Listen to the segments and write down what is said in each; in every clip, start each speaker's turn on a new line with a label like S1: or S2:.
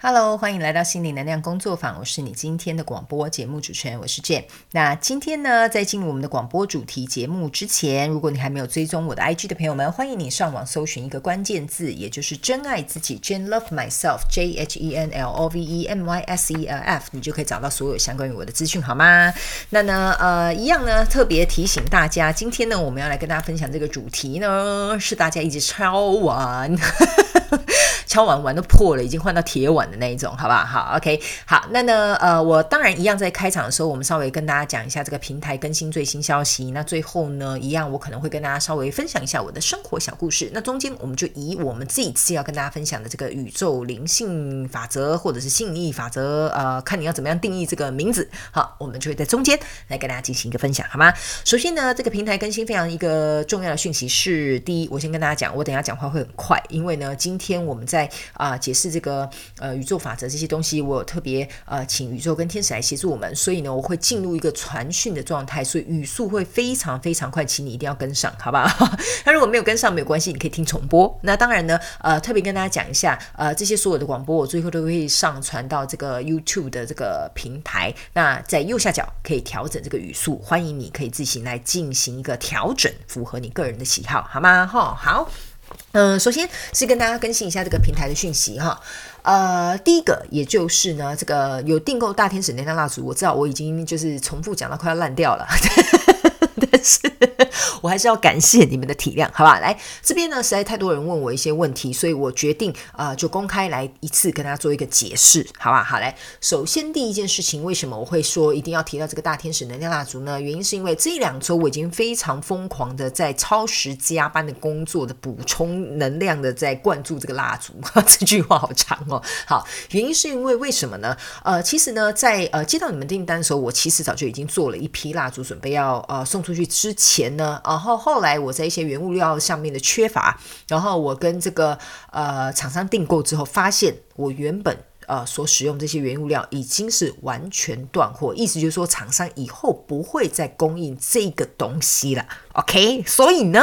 S1: Hello，欢迎来到心理能量工作坊，我是你今天的广播节目主持人，我是 Jane。那今天呢，在进入我们的广播主题节目之前，如果你还没有追踪我的 IG 的朋友们，欢迎你上网搜寻一个关键字，也就是真爱自己，Jane Love Myself，J H E N L O V E M Y S E L F，你就可以找到所有相关于我的资讯，好吗？那呢，呃，一样呢，特别提醒大家，今天呢，我们要来跟大家分享这个主题呢，是大家一直抄完。敲完碗都破了，已经换到铁碗的那一种，好不好？好，OK，好，那呢，呃，我当然一样在开场的时候，我们稍微跟大家讲一下这个平台更新最新消息。那最后呢，一样我可能会跟大家稍微分享一下我的生活小故事。那中间我们就以我们这一次要跟大家分享的这个宇宙灵性法则或者是信义法则，呃，看你要怎么样定义这个名字。好，我们就会在中间来跟大家进行一个分享，好吗？首先呢，这个平台更新非常一个重要的讯息是，第一，我先跟大家讲，我等下讲话会很快，因为呢，今天我们在在啊解释这个呃宇宙法则这些东西，我有特别呃请宇宙跟天使来协助我们，所以呢我会进入一个传讯的状态，所以语速会非常非常快，请你一定要跟上，好吧？那如果没有跟上没有关系，你可以听重播。那当然呢，呃特别跟大家讲一下，呃这些所有的广播我最后都会上传到这个 YouTube 的这个平台，那在右下角可以调整这个语速，欢迎你可以自行来进行一个调整，符合你个人的喜好，好吗？哈好。嗯，首先是跟大家更新一下这个平台的讯息哈。呃，第一个也就是呢，这个有订购大天使能量蜡烛，我知道我已经就是重复讲到快要烂掉了。但是我还是要感谢你们的体谅，好吧？来这边呢，实在太多人问我一些问题，所以我决定啊，就公开来一次跟大家做一个解释，好吧？好来，首先第一件事情，为什么我会说一定要提到这个大天使能量蜡烛呢？原因是因为这两周我已经非常疯狂的在超时加班的工作的补充能量的在灌注这个蜡烛，这句话好长哦。好，原因是因为为什么呢？呃，其实呢，在呃接到你们订单的时候，我其实早就已经做了一批蜡烛，准备要呃送。出去之前呢，然后后来我在一些原物料上面的缺乏，然后我跟这个呃厂商订购之后，发现我原本呃所使用这些原物料已经是完全断货，意思就是说厂商以后不会再供应这个东西了。OK，所以呢，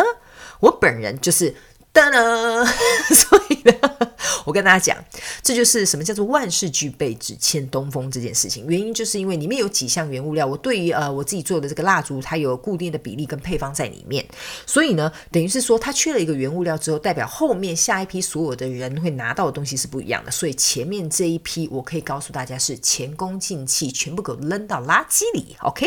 S1: 我本人就是噔噔，所以呢。我跟大家讲，这就是什么叫做万事俱备，只欠东风这件事情。原因就是因为里面有几项原物料，我对于呃我自己做的这个蜡烛，它有固定的比例跟配方在里面，所以呢，等于是说它缺了一个原物料之后，代表后面下一批所有的人会拿到的东西是不一样的。所以前面这一批，我可以告诉大家是前功尽弃，全部给我扔到垃圾里。OK，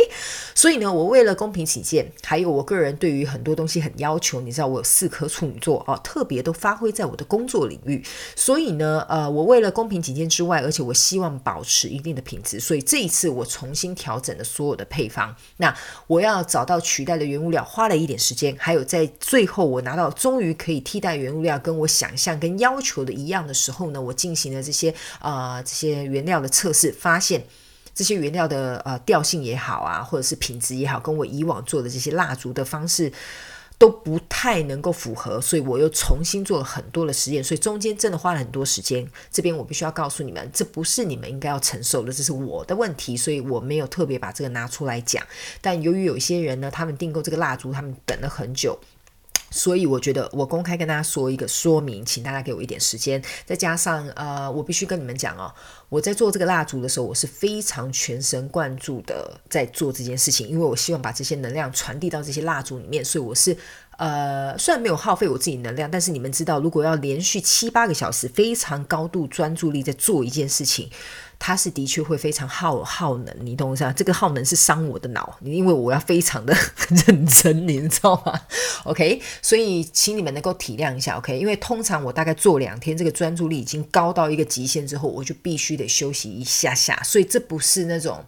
S1: 所以呢，我为了公平起见，还有我个人对于很多东西很要求，你知道我有四颗处女座哦，特别都发挥在我的工作领域。所以呢，呃，我为了公平起见之外，而且我希望保持一定的品质，所以这一次我重新调整了所有的配方。那我要找到取代的原物料，花了一点时间。还有在最后我拿到终于可以替代原物料，跟我想象跟要求的一样的时候呢，我进行了这些呃这些原料的测试，发现这些原料的呃调性也好啊，或者是品质也好，跟我以往做的这些蜡烛的方式。都不太能够符合，所以我又重新做了很多的实验，所以中间真的花了很多时间。这边我必须要告诉你们，这不是你们应该要承受的，这是我的问题，所以我没有特别把这个拿出来讲。但由于有些人呢，他们订购这个蜡烛，他们等了很久。所以我觉得我公开跟大家说一个说明，请大家给我一点时间。再加上呃，我必须跟你们讲哦，我在做这个蜡烛的时候，我是非常全神贯注的在做这件事情，因为我希望把这些能量传递到这些蜡烛里面。所以我是呃，虽然没有耗费我自己能量，但是你们知道，如果要连续七八个小时非常高度专注力在做一件事情。它是的确会非常耗耗能，你懂我意思这个耗能是伤我的脑，因为我要非常的 认真，你知道吗？OK，所以请你们能够体谅一下，OK？因为通常我大概做两天，这个专注力已经高到一个极限之后，我就必须得休息一下下，所以这不是那种。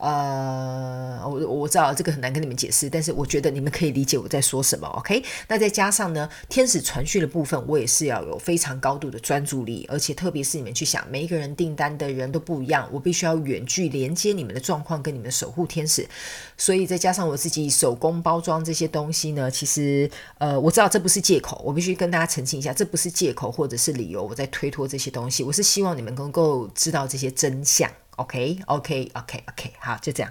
S1: 呃，我我知道这个很难跟你们解释，但是我觉得你们可以理解我在说什么，OK？那再加上呢，天使传讯的部分，我也是要有非常高度的专注力，而且特别是你们去想，每一个人订单的人都不一样，我必须要远距连接你们的状况跟你们的守护天使，所以再加上我自己手工包装这些东西呢，其实呃，我知道这不是借口，我必须跟大家澄清一下，这不是借口或者是理由，我在推脱这些东西，我是希望你们能够知道这些真相。OK，OK，OK，OK，好，就这样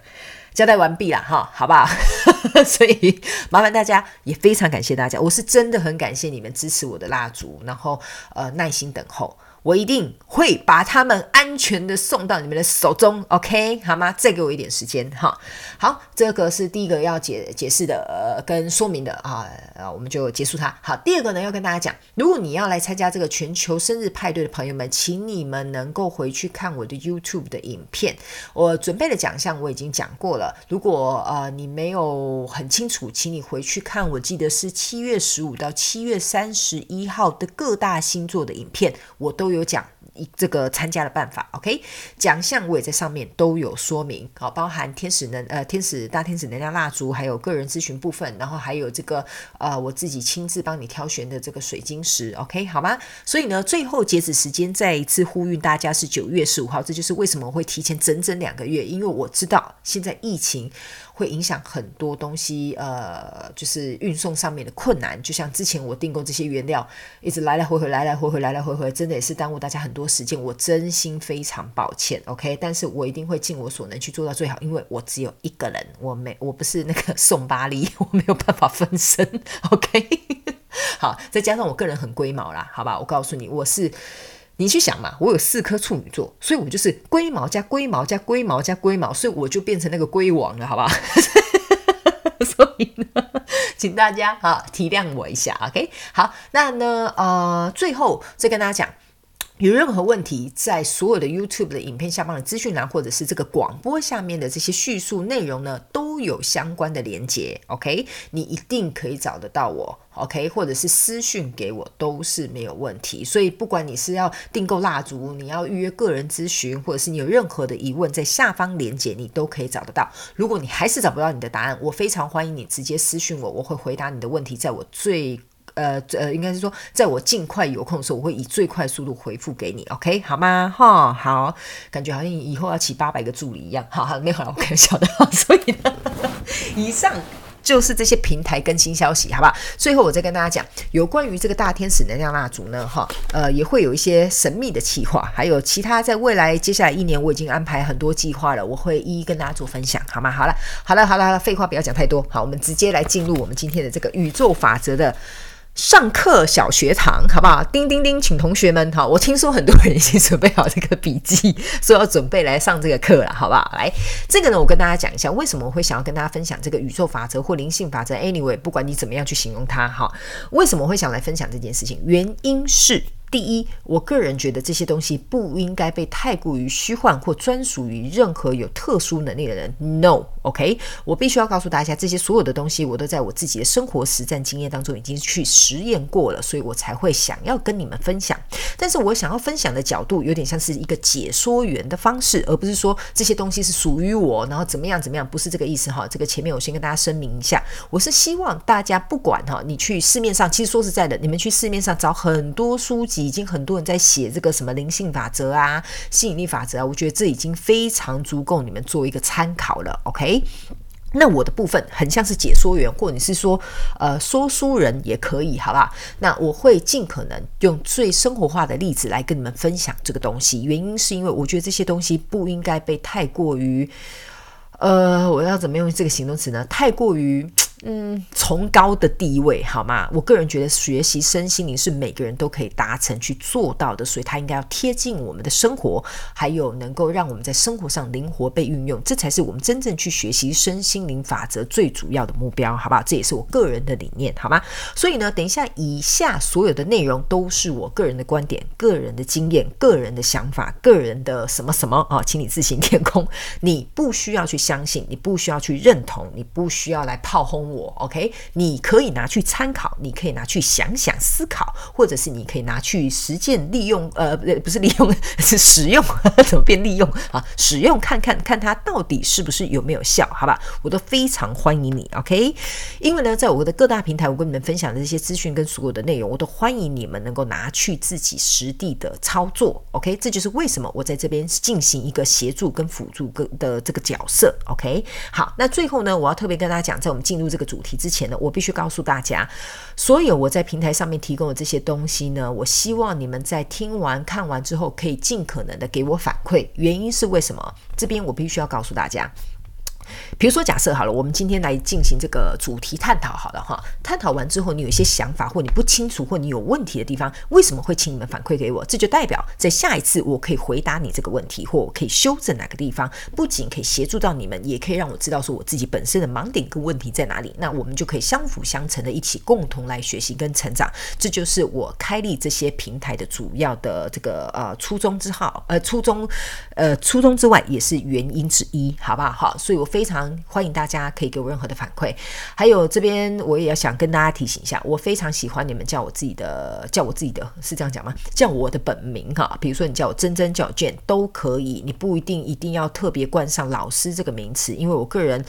S1: 交代完毕了哈，好不好？所以麻烦大家，也非常感谢大家，我是真的很感谢你们支持我的蜡烛，然后呃耐心等候。我一定会把他们安全的送到你们的手中，OK 好吗？再给我一点时间哈。好，这个是第一个要解解释的呃跟说明的啊，我们就结束它。好，第二个呢要跟大家讲，如果你要来参加这个全球生日派对的朋友们，请你们能够回去看我的 YouTube 的影片，我准备的奖项我已经讲过了。如果呃你没有很清楚，请你回去看，我记得是七月十五到七月三十一号的各大星座的影片，我都。都有讲。这个参加的办法，OK？奖项我也在上面都有说明，好，包含天使能呃天使大天使能量蜡烛，还有个人咨询部分，然后还有这个呃我自己亲自帮你挑选的这个水晶石，OK？好吗？所以呢，最后截止时间再一次呼吁大家是九月十五号，这就是为什么我会提前整整两个月，因为我知道现在疫情。会影响很多东西，呃，就是运送上面的困难。就像之前我订购这些原料，一直来来回回，来来回回，来来回回，真的也是耽误大家很多时间。我真心非常抱歉，OK？但是我一定会尽我所能去做到最好，因为我只有一个人，我没，我不是那个宋巴黎，我没有办法分身，OK？好，再加上我个人很龟毛啦，好吧？我告诉你，我是。你去想嘛，我有四颗处女座，所以我就是龟毛加龟毛加龟毛加龟毛，所以我就变成那个龟王了，好吧？所以呢，请大家啊体谅我一下，OK？好，那呢呃，最后再跟大家讲。有任何问题，在所有的 YouTube 的影片下方的资讯栏，或者是这个广播下面的这些叙述内容呢，都有相关的连接。OK，你一定可以找得到我。OK，或者是私讯给我都是没有问题。所以不管你是要订购蜡烛，你要预约个人咨询，或者是你有任何的疑问，在下方连接你都可以找得到。如果你还是找不到你的答案，我非常欢迎你直接私讯我，我会回答你的问题，在我最。呃呃，应该是说，在我尽快有空的时候，我会以最快速度回复给你，OK 好吗？哈，好，感觉好像以后要起八百个助理一样，好好，没有了，我开玩笑的。所以呢，以上就是这些平台更新消息，好不好？最后我再跟大家讲，有关于这个大天使能量蜡烛呢，哈，呃，也会有一些神秘的计划，还有其他在未来接下来一年，我已经安排很多计划了，我会一一跟大家做分享，好吗？好了，好了，好了，废话不要讲太多，好，我们直接来进入我们今天的这个宇宙法则的。上课小学堂，好不好？叮叮叮，请同学们，好，我听说很多人已经准备好这个笔记，说要准备来上这个课了，好不好？来，这个呢，我跟大家讲一下，为什么我会想要跟大家分享这个宇宙法则或灵性法则？Anyway，不管你怎么样去形容它，哈，为什么会想来分享这件事情？原因是。第一，我个人觉得这些东西不应该被太过于虚幻或专属于任何有特殊能力的人。No OK，我必须要告诉大家，这些所有的东西我都在我自己的生活实战经验当中已经去实验过了，所以我才会想要跟你们分享。但是我想要分享的角度有点像是一个解说员的方式，而不是说这些东西是属于我，然后怎么样怎么样，不是这个意思哈。这个前面我先跟大家声明一下，我是希望大家不管哈，你去市面上，其实说实在的，你们去市面上找很多书籍。已经很多人在写这个什么灵性法则啊、吸引力法则啊，我觉得这已经非常足够你们做一个参考了。OK，那我的部分很像是解说员，或者是说呃说书人也可以，好吧？那我会尽可能用最生活化的例子来跟你们分享这个东西。原因是因为我觉得这些东西不应该被太过于呃，我要怎么用这个形容词呢？太过于。嗯，崇高的地位好吗？我个人觉得学习身心灵是每个人都可以达成去做到的，所以它应该要贴近我们的生活，还有能够让我们在生活上灵活被运用，这才是我们真正去学习身心灵法则最主要的目标，好不好？这也是我个人的理念，好吗？所以呢，等一下以下所有的内容都是我个人的观点、个人的经验、个人的想法、个人的什么什么啊，请你自行填空，你不需要去相信，你不需要去认同，你不需要来炮轰。我 OK，你可以拿去参考，你可以拿去想想思考，或者是你可以拿去实践利用，呃，不是利用，是使用，怎么变利用啊？使用看看看它到底是不是有没有效？好吧，我都非常欢迎你 OK，因为呢，在我的各大平台，我跟你们分享的这些资讯跟所有的内容，我都欢迎你们能够拿去自己实地的操作 OK，这就是为什么我在这边进行一个协助跟辅助跟的这个角色 OK。好，那最后呢，我要特别跟大家讲，在我们进入这。个主题之前呢，我必须告诉大家，所有我在平台上面提供的这些东西呢，我希望你们在听完看完之后，可以尽可能的给我反馈。原因是为什么？这边我必须要告诉大家。比如说假设好了，我们今天来进行这个主题探讨好了哈，探讨完之后你有一些想法或你不清楚或你有问题的地方，为什么会请你们反馈给我？这就代表在下一次我可以回答你这个问题，或我可以修正哪个地方，不仅可以协助到你们，也可以让我知道说我自己本身的盲点跟问题在哪里。那我们就可以相辅相成的一起共同来学习跟成长。这就是我开立这些平台的主要的这个呃初衷之好，呃初衷，呃初衷之外也是原因之一，好不好？好，所以我非非常欢迎大家可以给我任何的反馈。还有这边我也要想跟大家提醒一下，我非常喜欢你们叫我自己的，叫我自己的是这样讲吗？叫我的本名哈，比如说你叫我真真叫我卷都可以，你不一定一定要特别冠上老师这个名词，因为我个人。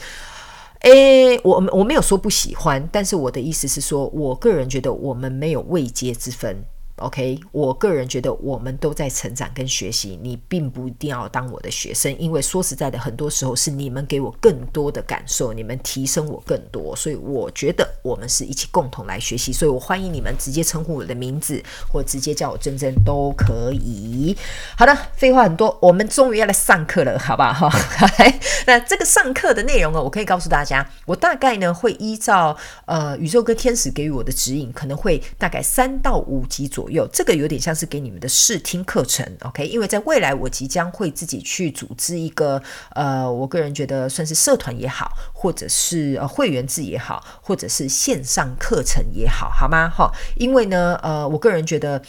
S1: 诶，我我没有说不喜欢，但是我的意思是说，我个人觉得我们没有位阶之分。OK，我个人觉得我们都在成长跟学习，你并不一定要当我的学生，因为说实在的，很多时候是你们给我更多的感受，你们提升我更多，所以我觉得我们是一起共同来学习，所以我欢迎你们直接称呼我的名字，或直接叫我珍珍都可以。好的，废话很多，我们终于要来上课了，好不好？哈，那这个上课的内容呢，我可以告诉大家，我大概呢会依照呃宇宙跟天使给予我的指引，可能会大概三到五集左右。有这个有点像是给你们的试听课程，OK？因为在未来我即将会自己去组织一个，呃，我个人觉得算是社团也好，或者是呃会员制也好，或者是线上课程也好，好吗？哈，因为呢，呃，我个人觉得。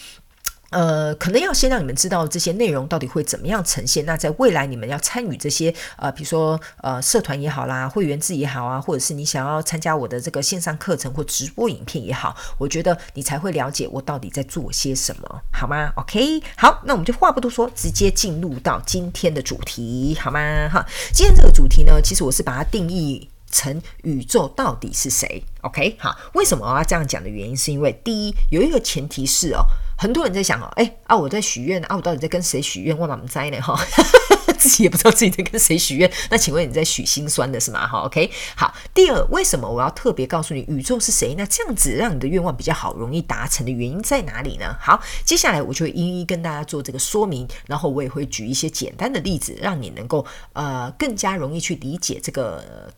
S1: 呃，可能要先让你们知道这些内容到底会怎么样呈现。那在未来你们要参与这些呃，比如说呃，社团也好啦，会员制也好啊，或者是你想要参加我的这个线上课程或直播影片也好，我觉得你才会了解我到底在做些什么，好吗？OK，好，那我们就话不多说，直接进入到今天的主题，好吗？哈，今天这个主题呢，其实我是把它定义成宇宙到底是谁？OK，好，为什么我要这样讲的原因，是因为第一有一个前提是哦。很多人在想哦，哎啊，我在许愿啊，我到底在跟谁许愿？我怎么在呢？哈，自己也不知道自己在跟谁许愿。那请问你在许心酸的是吗？哈，OK，好。第二，为什么我要特别告诉你宇宙是谁？那这样子让你的愿望比较好容易达成的原因在哪里呢？好，接下来我就会一一跟大家做这个说明，然后我也会举一些简单的例子，让你能够呃更加容易去理解这个。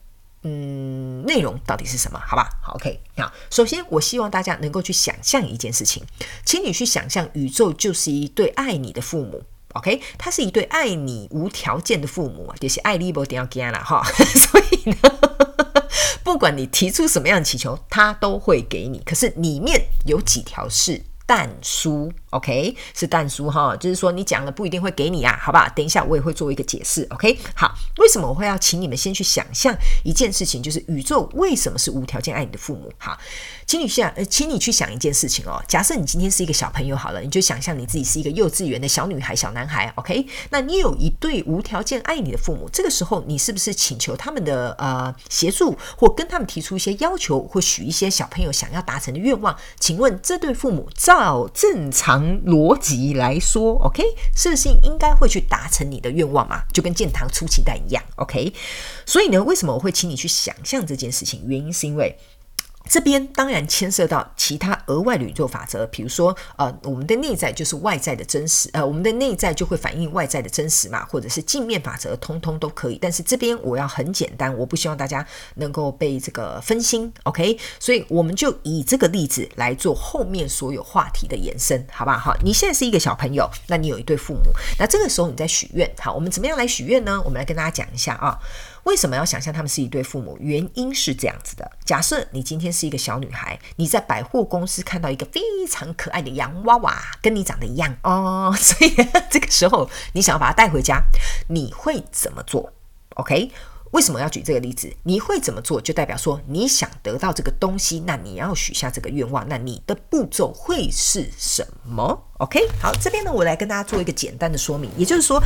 S1: 嗯，内容到底是什么？好吧，好，OK。好，首先我希望大家能够去想象一件事情，请你去想象宇宙就是一对爱你的父母，OK？他是一对爱你无条件的父母啊，就是爱你不掉干了哈。所以呢，不管你提出什么样的祈求，他都会给你。可是里面有几条是但书。OK，是淡书哈，就是说你讲了不一定会给你啊，好不好？等一下我也会做一个解释。OK，好，为什么我会要请你们先去想象一件事情，就是宇宙为什么是无条件爱你的父母？好，请你想，呃，请你去想一件事情哦。假设你今天是一个小朋友好了，你就想象你自己是一个幼稚园的小女孩、小男孩。OK，那你有一对无条件爱你的父母，这个时候你是不是请求他们的呃协助，或跟他们提出一些要求，或许一些小朋友想要达成的愿望？请问这对父母照正常？逻辑来说，OK，事情应该会去达成你的愿望嘛？就跟建堂出奇蛋一样，OK。所以呢，为什么我会请你去想象这件事情？原因是因为。这边当然牵涉到其他额外的宇宙法则，比如说，呃，我们的内在就是外在的真实，呃，我们的内在就会反映外在的真实嘛，或者是镜面法则，通通都可以。但是这边我要很简单，我不希望大家能够被这个分心，OK？所以我们就以这个例子来做后面所有话题的延伸，好不好？好，你现在是一个小朋友，那你有一对父母，那这个时候你在许愿，好，我们怎么样来许愿呢？我们来跟大家讲一下啊。为什么要想象他们是一对父母？原因是这样子的：假设你今天是一个小女孩，你在百货公司看到一个非常可爱的洋娃娃，跟你长得一样哦，所以这个时候你想要把它带回家，你会怎么做？OK？为什么要举这个例子？你会怎么做？就代表说你想得到这个东西，那你要许下这个愿望，那你的步骤会是什么？OK？好，这边呢，我来跟大家做一个简单的说明，也就是说。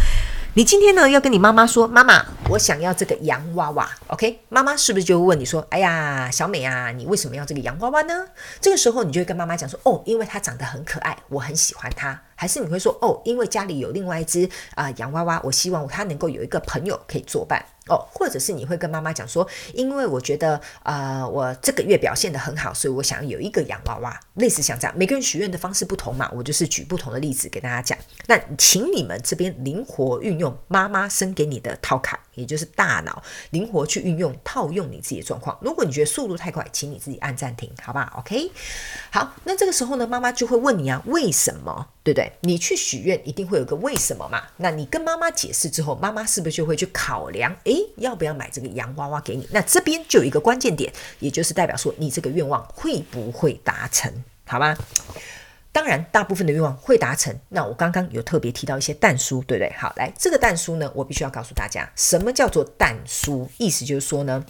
S1: 你今天呢要跟你妈妈说，妈妈，我想要这个洋娃娃，OK？妈妈是不是就会问你说，哎呀，小美啊，你为什么要这个洋娃娃呢？这个时候你就会跟妈妈讲说，哦，因为它长得很可爱，我很喜欢它。还是你会说，哦，因为家里有另外一只啊洋娃娃，我希望它能够有一个朋友可以作伴哦。或者是你会跟妈妈讲说，因为我觉得啊，我这个月表现的很好，所以我想要有一个洋娃娃。类似像这样，每个人许愿的方式不同嘛，我就是举不同的例子给大家讲。那请你们这边灵活运用妈妈生给你的套卡，也就是大脑，灵活去运用套用你自己的状况。如果你觉得速度太快，请你自己按暂停，好不好？OK。好，那这个时候呢，妈妈就会问你啊，为什么？对不对？你去许愿一定会有个为什么嘛？那你跟妈妈解释之后，妈妈是不是就会去考量？诶，要不要买这个洋娃娃给你？那这边就有一个关键点，也就是代表说你这个愿望会不会达成？好吗？当然，大部分的愿望会达成。那我刚刚有特别提到一些蛋书，对不对？好，来这个蛋书呢，我必须要告诉大家，什么叫做蛋书？意思就是说呢，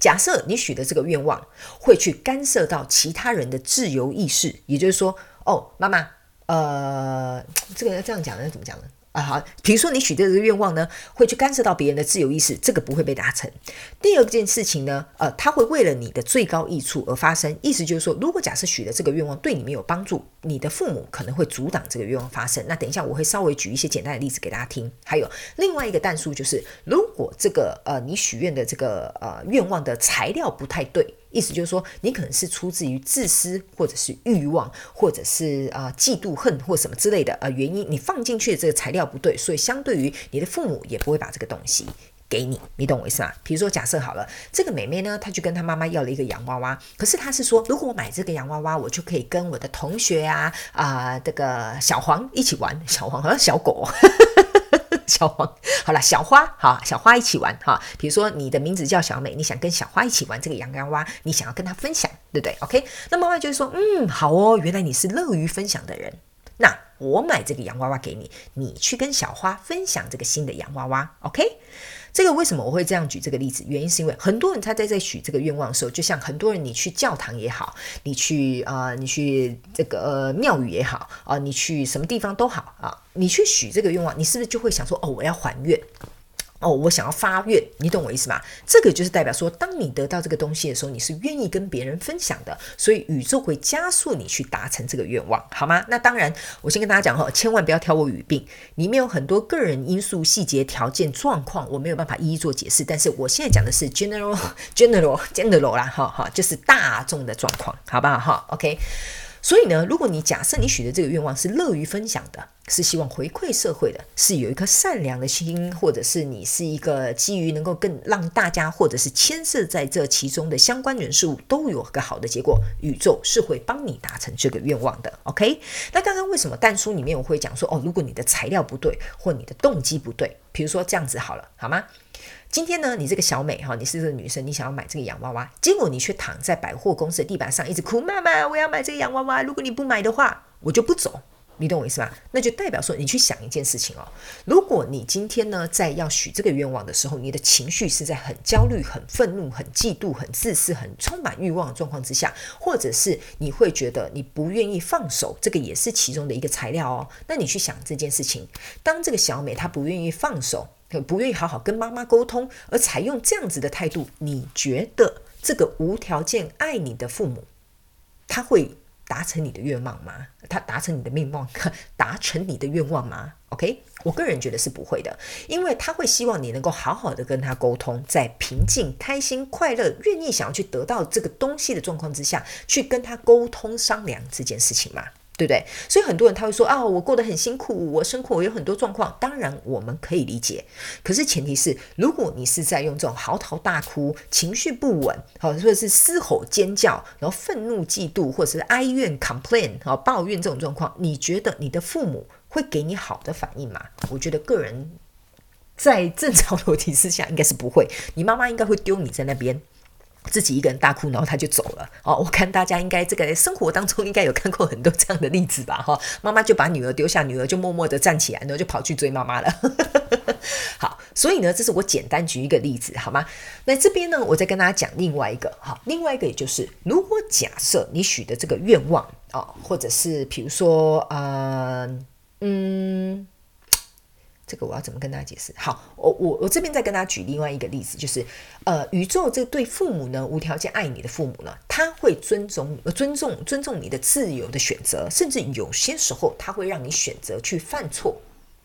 S1: 假设你许的这个愿望会去干涉到其他人的自由意识，也就是说，哦，妈妈。呃，这个要这样讲呢，怎么讲呢？啊，好，比如说你许的这个愿望呢，会去干涉到别人的自由意识，这个不会被达成。第二件事情呢，呃，它会为了你的最高益处而发生。意思就是说，如果假设许的这个愿望对你没有帮助，你的父母可能会阻挡这个愿望发生。那等一下我会稍微举一些简单的例子给大家听。还有另外一个弹数就是，如果这个呃你许愿的这个呃愿望的材料不太对。意思就是说，你可能是出自于自私，或者是欲望，或者是啊嫉妒、恨或什么之类的呃原因，你放进去的这个材料不对，所以相对于你的父母也不会把这个东西给你，你懂我意思吗？比如说假设好了，这个妹妹呢，她去跟她妈妈要了一个洋娃娃，可是她是说，如果我买这个洋娃娃，我就可以跟我的同学啊啊这个小黄一起玩，小黄好像小狗。小黄，好了，小花，好，小花一起玩哈。比如说你的名字叫小美，你想跟小花一起玩这个洋洋娃，你想要跟她分享，对不对？OK，那妈妈就会说，嗯，好哦，原来你是乐于分享的人。那我买这个洋娃娃给你，你去跟小花分享这个新的洋娃娃，OK。这个为什么我会这样举这个例子？原因是因为很多人他在在许这个愿望的时候，就像很多人你去教堂也好，你去啊，你去这个庙宇也好啊，你去什么地方都好啊，你去许这个愿望，你是不是就会想说，哦，我要还愿？哦，我想要发愿，你懂我意思吗？这个就是代表说，当你得到这个东西的时候，你是愿意跟别人分享的，所以宇宙会加速你去达成这个愿望，好吗？那当然，我先跟大家讲哈，千万不要挑我语病，里面有很多个人因素、细节、条件、状况，我没有办法一一做解释。但是我现在讲的是 general、general、general 啦，哈哈，就是大众的状况，好不好？哈，OK。所以呢，如果你假设你许的这个愿望是乐于分享的，是希望回馈社会的，是有一颗善良的心，或者是你是一个基于能够更让大家，或者是牵涉在这其中的相关人事物都有个好的结果，宇宙是会帮你达成这个愿望的。OK？那刚刚为什么弹书里面我会讲说，哦，如果你的材料不对，或你的动机不对，比如说这样子好了，好吗？今天呢，你这个小美哈，你是这个女生，你想要买这个洋娃娃，结果你却躺在百货公司的地板上一直哭，妈妈，我要买这个洋娃娃，如果你不买的话，我就不走。你懂我意思吗？那就代表说，你去想一件事情哦，如果你今天呢，在要许这个愿望的时候，你的情绪是在很焦虑、很愤怒、很嫉妒、很自私、很充满欲望的状况之下，或者是你会觉得你不愿意放手，这个也是其中的一个材料哦。那你去想这件事情，当这个小美她不愿意放手。不愿意好好跟妈妈沟通，而采用这样子的态度，你觉得这个无条件爱你的父母，他会达成你的愿望吗？他达成你的愿望，达成你的愿望吗？OK，我个人觉得是不会的，因为他会希望你能够好好的跟他沟通，在平静、开心、快乐、愿意想要去得到这个东西的状况之下去跟他沟通商量这件事情嘛。对不对？所以很多人他会说啊，我过得很辛苦，我生活有很多状况。当然我们可以理解，可是前提是，如果你是在用这种嚎啕大哭、情绪不稳，好，或者是嘶吼尖叫，然后愤怒、嫉妒，或者是哀怨、complain，好，抱怨这种状况，你觉得你的父母会给你好的反应吗？我觉得个人在正常逻辑之下应该是不会，你妈妈应该会丢你在那边。自己一个人大哭，然后他就走了。哦，我看大家应该这个生活当中应该有看过很多这样的例子吧？哈，妈妈就把女儿丢下，女儿就默默的站起来，然后就跑去追妈妈了。好，所以呢，这是我简单举一个例子，好吗？那这边呢，我再跟大家讲另外一个。好，另外一个也就是，如果假设你许的这个愿望啊，或者是比如说，呃，嗯。这个我要怎么跟大家解释？好，我我我这边再跟大家举另外一个例子，就是呃，宇宙这对父母呢，无条件爱你的父母呢，他会尊重、尊重、尊重你的自由的选择，甚至有些时候他会让你选择去犯错，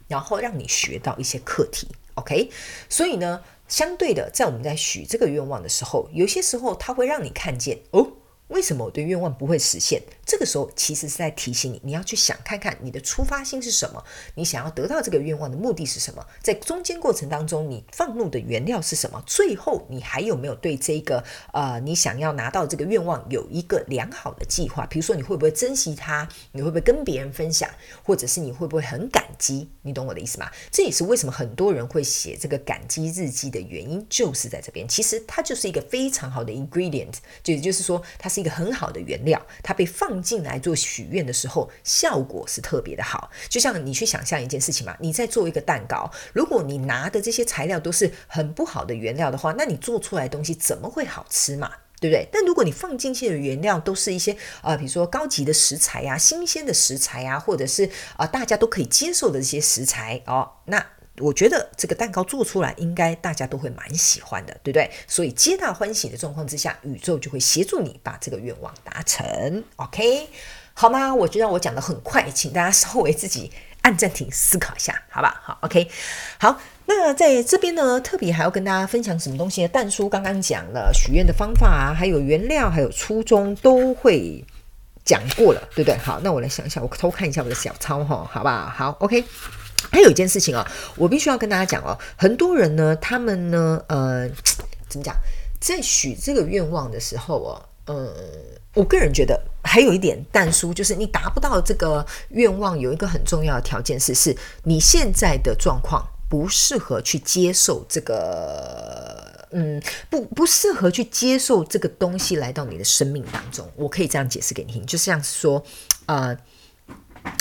S1: 然后让你学到一些课题。OK，所以呢，相对的，在我们在许这个愿望的时候，有些时候他会让你看见哦。为什么我的愿望不会实现？这个时候其实是在提醒你，你要去想看看你的出发心是什么，你想要得到这个愿望的目的是什么？在中间过程当中，你放入的原料是什么？最后你还有没有对这个呃你想要拿到这个愿望有一个良好的计划？比如说你会不会珍惜它？你会不会跟别人分享？或者是你会不会很感激？你懂我的意思吗？这也是为什么很多人会写这个感激日记的原因，就是在这边。其实它就是一个非常好的 ingredient，就也就是说它是一个很好的原料，它被放。进来做许愿的时候，效果是特别的好。就像你去想象一件事情嘛，你在做一个蛋糕，如果你拿的这些材料都是很不好的原料的话，那你做出来的东西怎么会好吃嘛？对不对？但如果你放进去的原料都是一些呃，比如说高级的食材呀、新鲜的食材呀，或者是啊大家都可以接受的这些食材哦，那。我觉得这个蛋糕做出来，应该大家都会蛮喜欢的，对不对？所以皆大欢喜的状况之下，宇宙就会协助你把这个愿望达成。OK，好吗？我觉得我讲的很快，请大家稍微自己按暂停思考一下，好吧？好，OK，好。那在这边呢，特别还要跟大家分享什么东西呢？蛋叔刚刚讲了许愿的方法啊，还有原料，还有初衷都会讲过了，对不对？好，那我来想一下，我偷看一下我的小抄哈，好不好？好，OK。还有一件事情哦，我必须要跟大家讲哦，很多人呢，他们呢，呃，怎么讲，在许这个愿望的时候哦，呃，我个人觉得还有一点淡疏，就是你达不到这个愿望，有一个很重要的条件是，是你现在的状况不适合去接受这个，嗯，不不适合去接受这个东西来到你的生命当中。我可以这样解释给你听，就像是说，呃。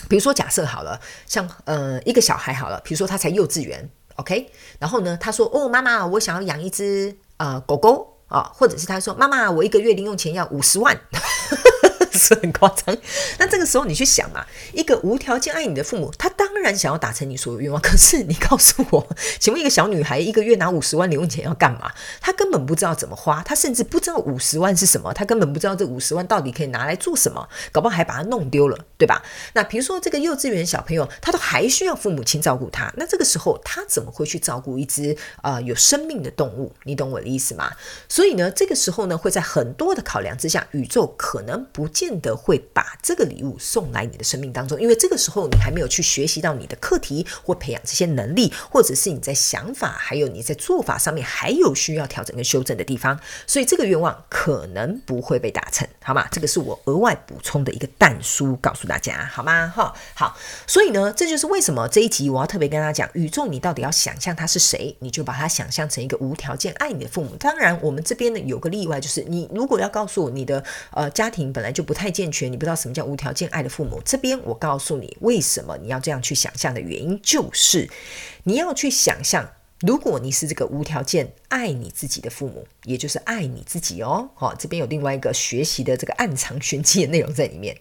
S1: 比如说，假设好了，像呃一个小孩好了，比如说他才幼稚园，OK，然后呢，他说哦，妈妈，我想要养一只呃狗狗啊，或者是他说妈妈，我一个月零用钱要五十万。是很夸张，那这个时候你去想嘛，一个无条件爱你的父母，他当然想要达成你所有愿望。可是你告诉我，请问一个小女孩一个月拿五十万零用钱要干嘛？她根本不知道怎么花，她甚至不知道五十万是什么，她根本不知道这五十万到底可以拿来做什么，搞不好还把它弄丢了，对吧？那比如说这个幼稚园小朋友，他都还需要父母亲照顾他，那这个时候他怎么会去照顾一只啊有生命的动物？你懂我的意思吗？所以呢，这个时候呢，会在很多的考量之下，宇宙可能不见。变得会把这个礼物送来你的生命当中，因为这个时候你还没有去学习到你的课题或培养这些能力，或者是你在想法还有你在做法上面还有需要调整跟修正的地方，所以这个愿望可能不会被达成，好吗？这个是我额外补充的一个淡书，告诉大家，好吗？哈，好，所以呢，这就是为什么这一集我要特别跟大家讲，宇宙你到底要想象他是谁，你就把他想象成一个无条件爱你的父母。当然，我们这边呢有个例外，就是你如果要告诉我你的呃家庭本来就不。太健全，你不知道什么叫无条件爱的父母。这边我告诉你，为什么你要这样去想象的原因，就是你要去想象，如果你是这个无条件爱你自己的父母，也就是爱你自己哦。好，这边有另外一个学习的这个暗藏玄机的内容在里面。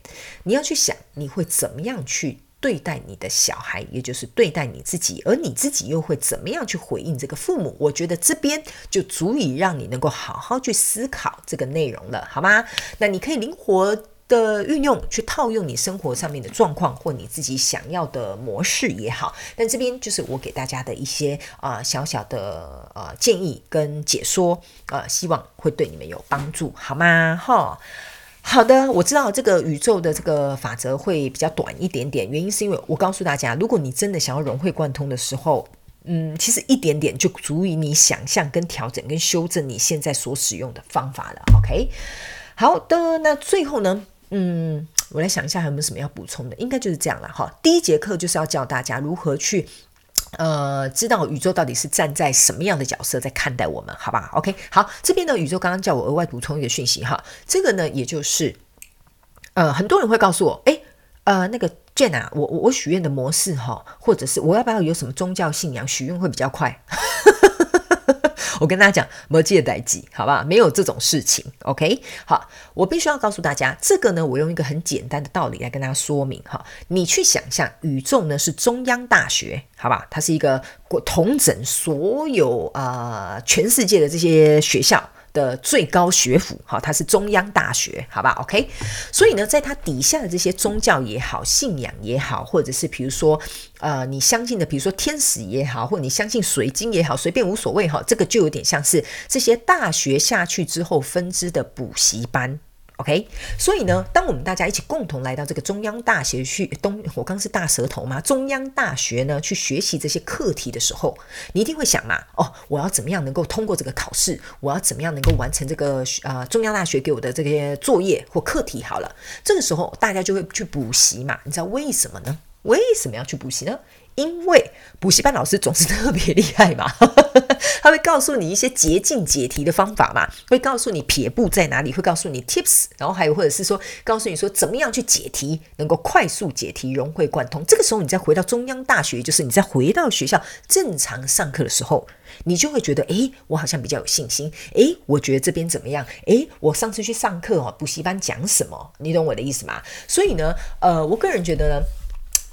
S1: 你要去想，你会怎么样去对待你的小孩，也就是对待你自己，而你自己又会怎么样去回应这个父母？我觉得这边就足以让你能够好好去思考这个内容了，好吗？那你可以灵活。的运用去套用你生活上面的状况或你自己想要的模式也好，但这边就是我给大家的一些啊小小的呃建议跟解说，呃，希望会对你们有帮助，好吗？哈，好的，我知道这个宇宙的这个法则会比较短一点点，原因是因为我告诉大家，如果你真的想要融会贯通的时候，嗯，其实一点点就足以你想象跟调整跟修正你现在所使用的方法了。OK，好的，那最后呢？嗯，我来想一下还有没有什么要补充的，应该就是这样了哈。第一节课就是要教大家如何去，呃，知道宇宙到底是站在什么样的角色在看待我们，好吧？OK，好，这边呢，宇宙刚刚叫我额外补充一个讯息哈，这个呢，也就是，呃，很多人会告诉我，诶，呃，那个 Jane 啊，我我我许愿的模式哈，或者是我要不要有什么宗教信仰许愿会比较快？我跟大家讲，没借代记，好不好？没有这种事情，OK？好，我必须要告诉大家，这个呢，我用一个很简单的道理来跟大家说明哈。你去想象，宇宙呢是中央大学，好吧？它是一个统整所有啊全世界的这些学校。的最高学府，哈，它是中央大学，好吧？OK，所以呢，在它底下的这些宗教也好，信仰也好，或者是比如说，呃，你相信的，比如说天使也好，或者你相信水晶也好，随便无所谓哈，这个就有点像是这些大学下去之后分支的补习班。OK，所以呢，当我们大家一起共同来到这个中央大学去东，我刚是大舌头吗？中央大学呢去学习这些课题的时候，你一定会想嘛，哦，我要怎么样能够通过这个考试？我要怎么样能够完成这个啊中央大学给我的这些作业或课题？好了，这个时候大家就会去补习嘛。你知道为什么呢？为什么要去补习呢？因为补习班老师总是特别厉害嘛，他会告诉你一些捷径解题的方法嘛，会告诉你撇步在哪里，会告诉你 tips，然后还有或者是说告诉你说怎么样去解题，能够快速解题，融会贯通。这个时候你再回到中央大学，就是你再回到学校正常上课的时候，你就会觉得，诶，我好像比较有信心，诶，我觉得这边怎么样？诶，我上次去上课哦，补习班讲什么？你懂我的意思吗？所以呢，呃，我个人觉得呢。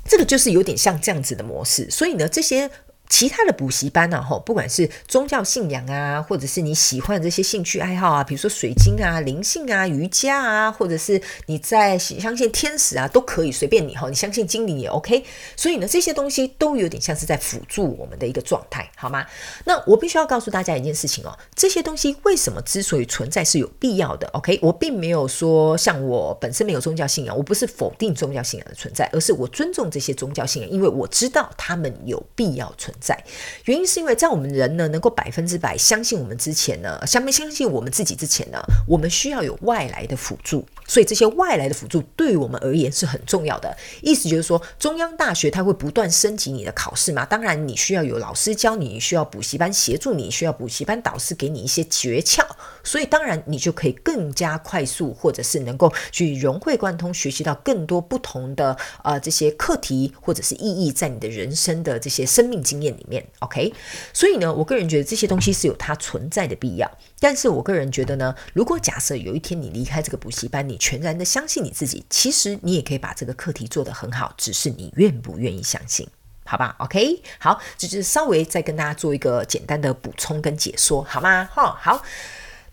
S1: 这个就是有点像这样子的模式，所以呢，这些。其他的补习班呢，吼，不管是宗教信仰啊，或者是你喜欢这些兴趣爱好啊，比如说水晶啊、灵性啊、瑜伽啊，或者是你在相信天使啊，都可以随便你哈，你相信精灵也 OK。所以呢，这些东西都有点像是在辅助我们的一个状态，好吗？那我必须要告诉大家一件事情哦，这些东西为什么之所以存在是有必要的，OK？我并没有说像我本身没有宗教信仰，我不是否定宗教信仰的存在，而是我尊重这些宗教信仰，因为我知道他们有必要存。在原因是因为在我们人呢能够百分之百相信我们之前呢，相不相信我们自己之前呢，我们需要有外来的辅助，所以这些外来的辅助对于我们而言是很重要的。意思就是说，中央大学它会不断升级你的考试嘛？当然你需要有老师教你，需要补习班协助你，需要补习班导师给你一些诀窍，所以当然你就可以更加快速，或者是能够去融会贯通，学习到更多不同的呃这些课题或者是意义在你的人生的这些生命经验。里面，OK，所以呢，我个人觉得这些东西是有它存在的必要。但是我个人觉得呢，如果假设有一天你离开这个补习班，你全然的相信你自己，其实你也可以把这个课题做得很好，只是你愿不愿意相信，好吧？OK，好，这就是稍微再跟大家做一个简单的补充跟解说，好吗？哈，好。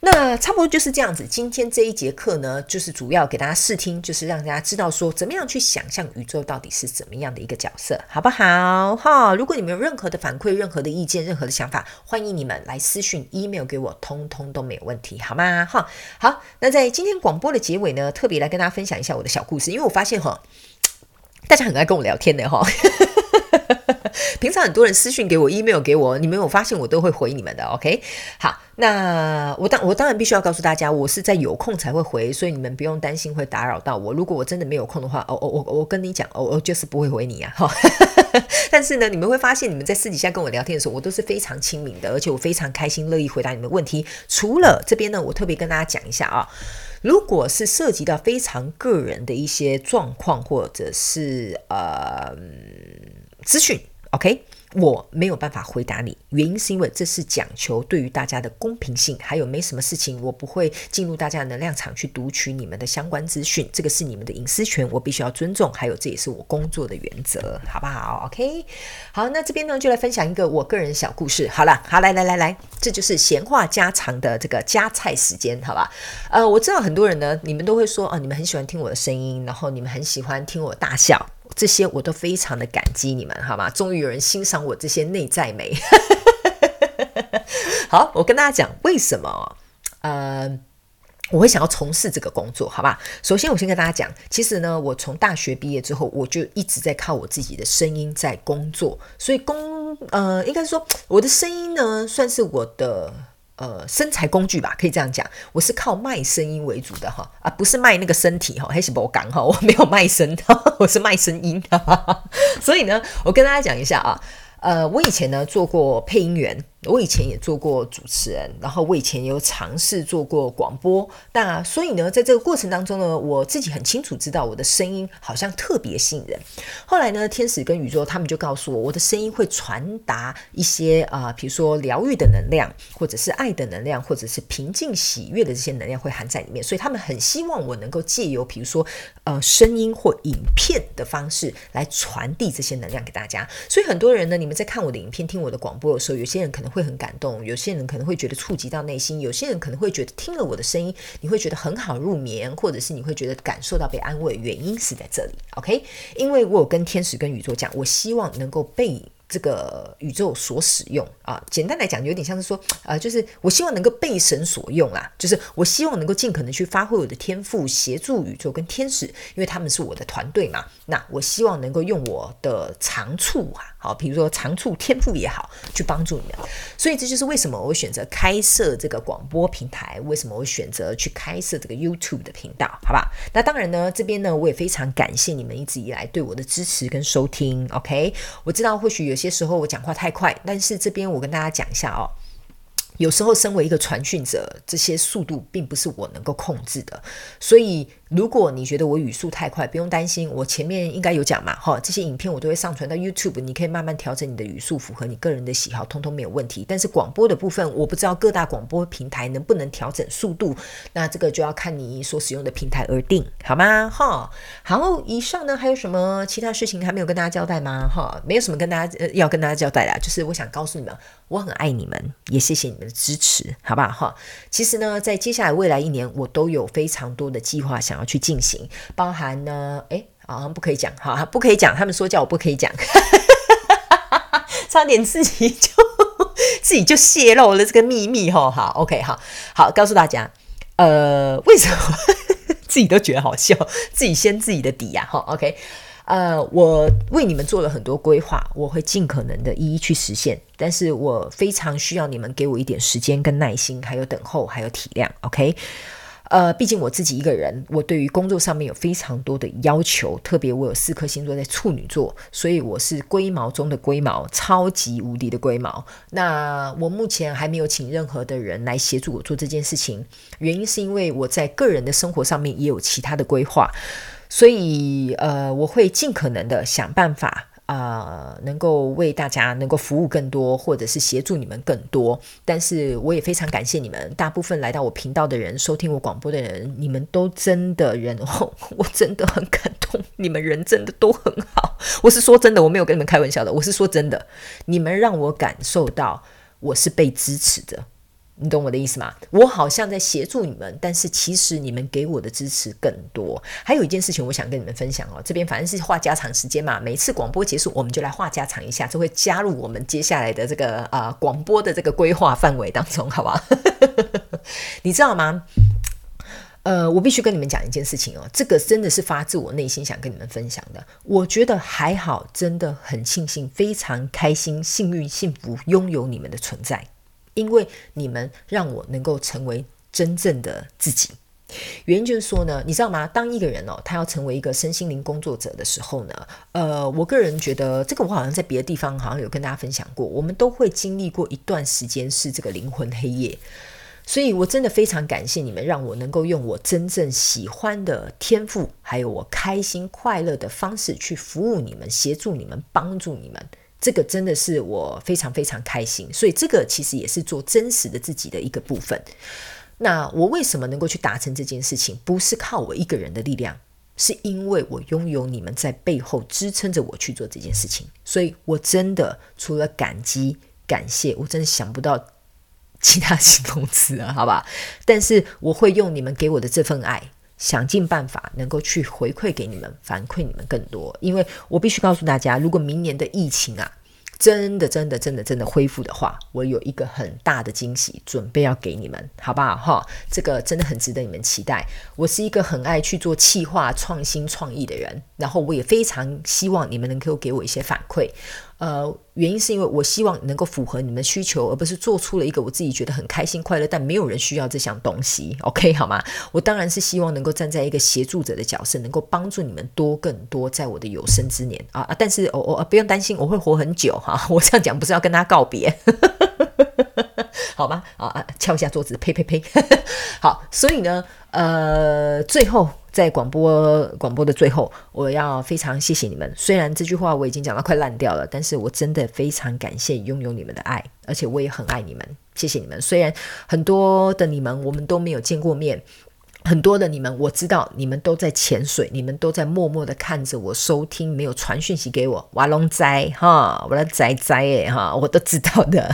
S1: 那差不多就是这样子。今天这一节课呢，就是主要给大家试听，就是让大家知道说怎么样去想象宇宙到底是怎么样的一个角色，好不好？哈，如果你们有任何的反馈、任何的意见、任何的想法，欢迎你们来私讯、email 给我，通通都没有问题，好吗？哈，好。那在今天广播的结尾呢，特别来跟大家分享一下我的小故事，因为我发现哈，大家很爱跟我聊天的哈。平常很多人私讯给我，email 给我，你们有发现我都会回你们的，OK？好，那我当我当然必须要告诉大家，我是在有空才会回，所以你们不用担心会打扰到我。如果我真的没有空的话，哦哦我我跟你讲，哦我就是不会回你呀，哈。但是呢，你们会发现你们在私底下跟我聊天的时候，我都是非常亲民的，而且我非常开心乐意回答你们问题。除了这边呢，我特别跟大家讲一下啊，如果是涉及到非常个人的一些状况，或者是呃。资讯，OK。我没有办法回答你，原因是因为这是讲求对于大家的公平性，还有没什么事情我不会进入大家的能量场去读取你们的相关资讯，这个是你们的隐私权，我必须要尊重，还有这也是我工作的原则，好不好？OK，好，那这边呢就来分享一个我个人小故事。好了，好来来来来，这就是闲话家常的这个夹菜时间，好吧？呃，我知道很多人呢，你们都会说啊，你们很喜欢听我的声音，然后你们很喜欢听我大笑。这些我都非常的感激你们，好吗？终于有人欣赏我这些内在美。好，我跟大家讲为什么，呃，我会想要从事这个工作，好吧？首先，我先跟大家讲，其实呢，我从大学毕业之后，我就一直在靠我自己的声音在工作，所以工，呃，应该说我的声音呢，算是我的。呃，身材工具吧，可以这样讲。我是靠卖声音为主的哈，啊，不是卖那个身体哈，还是不讲哈，我没有卖身，我是卖声音。所以呢，我跟大家讲一下啊，呃，我以前呢做过配音员。我以前也做过主持人，然后我以前也有尝试做过广播。那所以呢，在这个过程当中呢，我自己很清楚知道我的声音好像特别吸引人。后来呢，天使跟宇宙他们就告诉我，我的声音会传达一些啊，比如说疗愈的能量，或者是爱的能量，或者是平静喜悦的这些能量会含在里面。所以他们很希望我能够借由比如说呃声音或影片的方式来传递这些能量给大家。所以很多人呢，你们在看我的影片、听我的广播的时候，有些人可能。会很感动，有些人可能会觉得触及到内心，有些人可能会觉得听了我的声音，你会觉得很好入眠，或者是你会觉得感受到被安慰。原因是在这里，OK？因为我有跟天使跟宇宙讲，我希望能够被这个宇宙所使用啊，简单来讲，有点像是说，呃，就是我希望能够被神所用啦，就是我希望能够尽可能去发挥我的天赋，协助宇宙跟天使，因为他们是我的团队嘛。那我希望能够用我的长处啊，好，比如说长处天赋也好，去帮助你们。所以这就是为什么我选择开设这个广播平台，为什么我选择去开设这个 YouTube 的频道，好吧？那当然呢，这边呢，我也非常感谢你们一直以来对我的支持跟收听。OK，我知道或许有些时候我讲话太快，但是这边我跟大家讲一下哦。有时候，身为一个传讯者，这些速度并不是我能够控制的。所以，如果你觉得我语速太快，不用担心，我前面应该有讲嘛，哈，这些影片我都会上传到 YouTube，你可以慢慢调整你的语速，符合你个人的喜好，通通没有问题。但是广播的部分，我不知道各大广播平台能不能调整速度，那这个就要看你所使用的平台而定，好吗？哈，好，以上呢还有什么其他事情还没有跟大家交代吗？哈，没有什么跟大家呃要跟大家交代的，就是我想告诉你们，我很爱你们，也谢谢你们的。支持，好不好哈？其实呢，在接下来未来一年，我都有非常多的计划想去进行，包含呢，哎，好像不可以讲，哈，不可以讲，他们说叫我不可以讲，差点自己就自己就泄露了这个秘密，哈，好，OK，好好告诉大家，呃，为什么 自己都觉得好笑，自己掀自己的底呀，哈，OK。呃，我为你们做了很多规划，我会尽可能的一一去实现。但是我非常需要你们给我一点时间跟耐心，还有等候，还有体谅。OK，呃，毕竟我自己一个人，我对于工作上面有非常多的要求，特别我有四颗星座在处女座，所以我是龟毛中的龟毛，超级无敌的龟毛。那我目前还没有请任何的人来协助我做这件事情，原因是因为我在个人的生活上面也有其他的规划。所以，呃，我会尽可能的想办法，啊，能够为大家能够服务更多，或者是协助你们更多。但是，我也非常感谢你们，大部分来到我频道的人，收听我广播的人，你们都真的人哦，我真的很感动，你们人真的都很好。我是说真的，我没有跟你们开玩笑的，我是说真的，你们让我感受到我是被支持的。你懂我的意思吗？我好像在协助你们，但是其实你们给我的支持更多。还有一件事情，我想跟你们分享哦。这边反正是话家常时间嘛，每次广播结束，我们就来话家常一下，就会加入我们接下来的这个啊广播的这个规划范围当中，好不好？你知道吗？呃，我必须跟你们讲一件事情哦，这个真的是发自我内心想跟你们分享的。我觉得还好，真的很庆幸，非常开心、幸运、幸福，拥有你们的存在。因为你们让我能够成为真正的自己，原因就是说呢，你知道吗？当一个人哦，他要成为一个身心灵工作者的时候呢，呃，我个人觉得这个我好像在别的地方好像有跟大家分享过，我们都会经历过一段时间是这个灵魂黑夜，所以我真的非常感谢你们，让我能够用我真正喜欢的天赋，还有我开心快乐的方式去服务你们，协助你们，帮助你们。这个真的是我非常非常开心，所以这个其实也是做真实的自己的一个部分。那我为什么能够去达成这件事情？不是靠我一个人的力量，是因为我拥有你们在背后支撑着我去做这件事情。所以我真的除了感激、感谢，我真的想不到其他形容词啊，好吧？但是我会用你们给我的这份爱。想尽办法能够去回馈给你们，反馈你们更多，因为我必须告诉大家，如果明年的疫情啊，真的真的真的真的恢复的话，我有一个很大的惊喜准备要给你们，好不好？哈，这个真的很值得你们期待。我是一个很爱去做企划、创新、创意的人，然后我也非常希望你们能够给我一些反馈。呃，原因是因为我希望能够符合你们需求，而不是做出了一个我自己觉得很开心快乐，但没有人需要这项东西。OK，好吗？我当然是希望能够站在一个协助者的角色，能够帮助你们多更多，在我的有生之年啊啊！但是我我不用担心，我会活很久哈。我这样讲不是要跟他告别，好吗？啊啊！敲一下桌子，呸呸呸！好，所以呢，呃，最后。在广播广播的最后，我要非常谢谢你们。虽然这句话我已经讲到快烂掉了，但是我真的非常感谢拥有你们的爱，而且我也很爱你们。谢谢你们。虽然很多的你们我们都没有见过面，很多的你们我知道你们都在潜水，你们都在默默的看着我收听，没有传讯息给我。瓦龙仔哈，我的仔仔诶哈，我都知道的。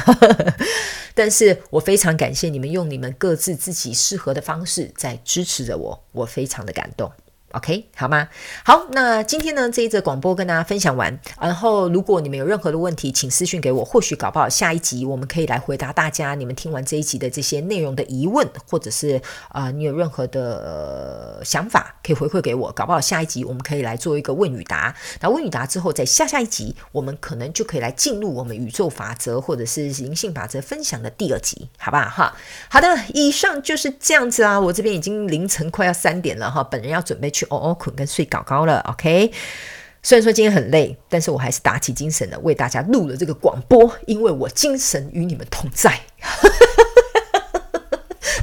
S1: 但是我非常感谢你们用你们各自自己适合的方式在支持着我，我非常的感动。OK，好吗？好，那今天呢这一则广播跟大家分享完，然后如果你们有任何的问题，请私讯给我，或许搞不好下一集我们可以来回答大家你们听完这一集的这些内容的疑问，或者是啊你有任何的想法可以回馈给我，搞不好下一集我们可以来做一个问与答。那问与答之后，在下下一集我们可能就可以来进入我们宇宙法则或者是灵性法则分享的第二集，好不好？哈，好的，以上就是这样子啊，我这边已经凌晨快要三点了哈，本人要准备去。哦哦，困跟睡搞高了，OK。虽然说今天很累，但是我还是打起精神的，为大家录了这个广播，因为我精神与你们同在。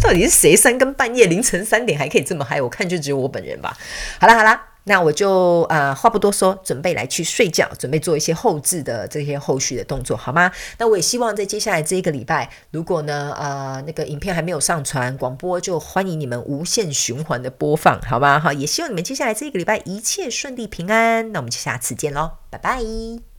S1: 到底是谁三更半夜凌晨三点还可以这么嗨？我看就只有我本人吧。好啦好啦。那我就呃话不多说，准备来去睡觉，准备做一些后置的这些后续的动作，好吗？那我也希望在接下来这一个礼拜，如果呢呃那个影片还没有上传，广播就欢迎你们无限循环的播放，好吧？哈，也希望你们接下来这一个礼拜一切顺利平安。那我们就下次见喽，拜拜。